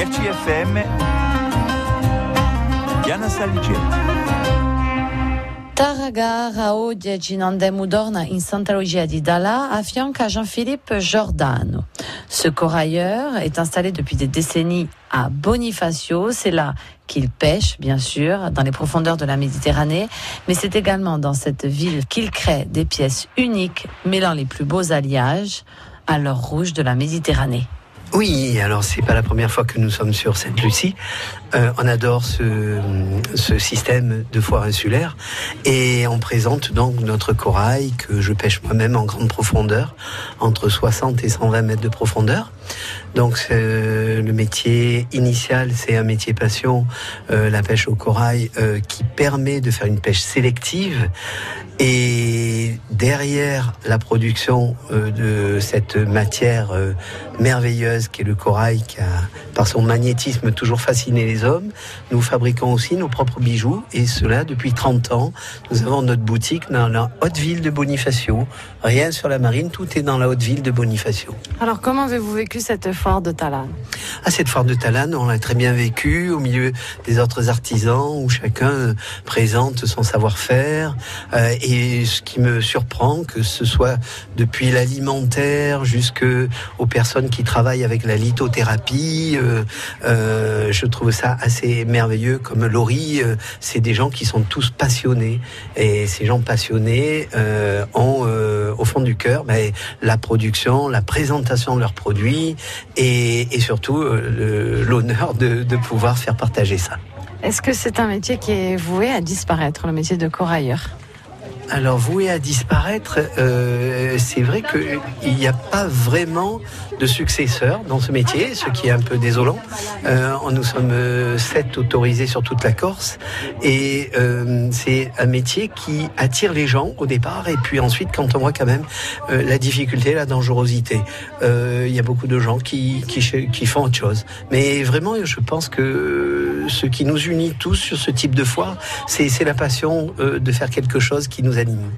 RCFM Diana Saligeti. Tarragara oggi ci andiamo dorna in Santa Lucia di Dalla fianco à Jean-Philippe Giordano. Ce corailleur est installé depuis des décennies à Bonifacio. C'est là qu'il pêche, bien sûr, dans les profondeurs de la Méditerranée, mais c'est également dans cette ville qu'il crée des pièces uniques mêlant les plus beaux alliages à l'or rouge de la Méditerranée. Oui, alors c'est pas la première fois que nous sommes sur cette Lucie. Euh, on adore ce, système de foire insulaire et on présente donc notre corail que je pêche moi-même en grande profondeur, entre 60 et 120 mètres de profondeur. Donc le métier initial, c'est un métier passion, euh, la pêche au corail, euh, qui permet de faire une pêche sélective. Et derrière la production euh, de cette matière euh, qui est le corail, qui a par son magnétisme toujours fasciné les hommes, nous fabriquons aussi nos propres bijoux. Et cela depuis 30 ans. Nous avons notre boutique dans la haute ville de Bonifacio. Rien sur la marine, tout est dans la haute ville de Bonifacio. Alors comment avez-vous vécu cette foire de Talane? Ah, Cette foire de Talane, on l'a très bien vécue au milieu des autres artisans où chacun présente son savoir-faire. Euh, et ce qui me surprend, que ce soit depuis l'alimentaire jusqu'aux personnes qui travaillent avec la lithothérapie, euh, euh, je trouve ça assez merveilleux. Comme Laurie, euh, c'est des gens qui sont tous passionnés. Et ces gens passionnés ont au fond du cœur ben, la production, la présentation de leurs produits et, surtout l'honneur de pouvoir faire partager ça. Est-ce que c'est un métier qui est voué à disparaître, le métier de corailleur alors voué à disparaître, euh, c'est vrai qu'il n'y a pas vraiment de successeur dans ce métier, ce qui est un peu désolant. Euh, nous sommes euh, sept autorisés sur toute la Corse et euh, c'est un métier qui attire les gens au départ et puis ensuite quand on voit quand même euh, la difficulté, la dangerosité, euh, il y a beaucoup de gens qui, qui, qui font autre chose. Mais vraiment, je pense que ce qui nous unit tous sur ce type de foire, c'est la passion de faire quelque chose qui nous anime.